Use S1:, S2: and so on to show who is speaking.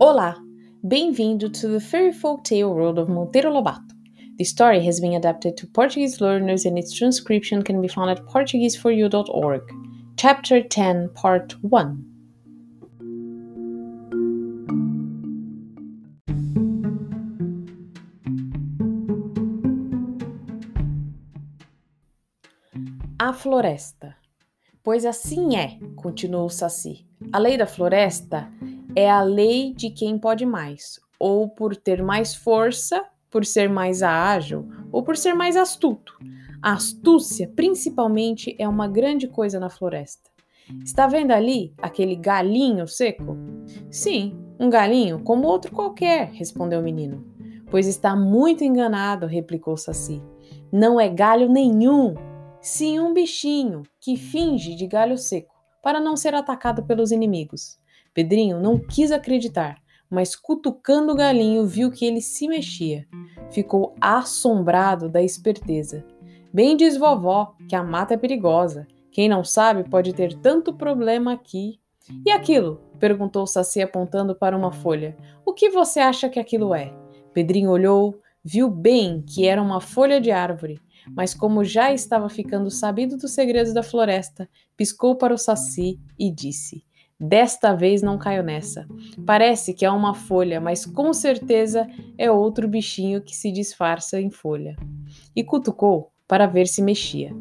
S1: Olá! Bem-vindo to the Fairy Folk Tale World of Monteiro Lobato. The story has been adapted to Portuguese learners and its transcription can be found at portugueseforyou.org. Chapter 10, Part 1 A Floresta Pois assim é, continuou Saci. A lei da floresta é a lei de quem pode mais, ou por ter mais força, por ser mais ágil, ou por ser mais astuto. A astúcia, principalmente, é uma grande coisa na floresta. Está vendo ali aquele galinho seco? Sim, um galinho como outro qualquer, respondeu o menino. Pois está muito enganado, replicou Saci. Não é galho nenhum, sim um bichinho que finge de galho seco para não ser atacado pelos inimigos. Pedrinho não quis acreditar, mas cutucando o galinho viu que ele se mexia. Ficou assombrado da esperteza. Bem diz vovó que a mata é perigosa. Quem não sabe pode ter tanto problema aqui. E aquilo? perguntou Saci apontando para uma folha. O que você acha que aquilo é? Pedrinho olhou, viu bem que era uma folha de árvore, mas como já estava ficando sabido dos segredos da floresta, piscou para o Saci e disse: Desta vez não caio nessa. Parece que é uma folha, mas com certeza é outro bichinho que se disfarça em folha. E cutucou para ver se mexia.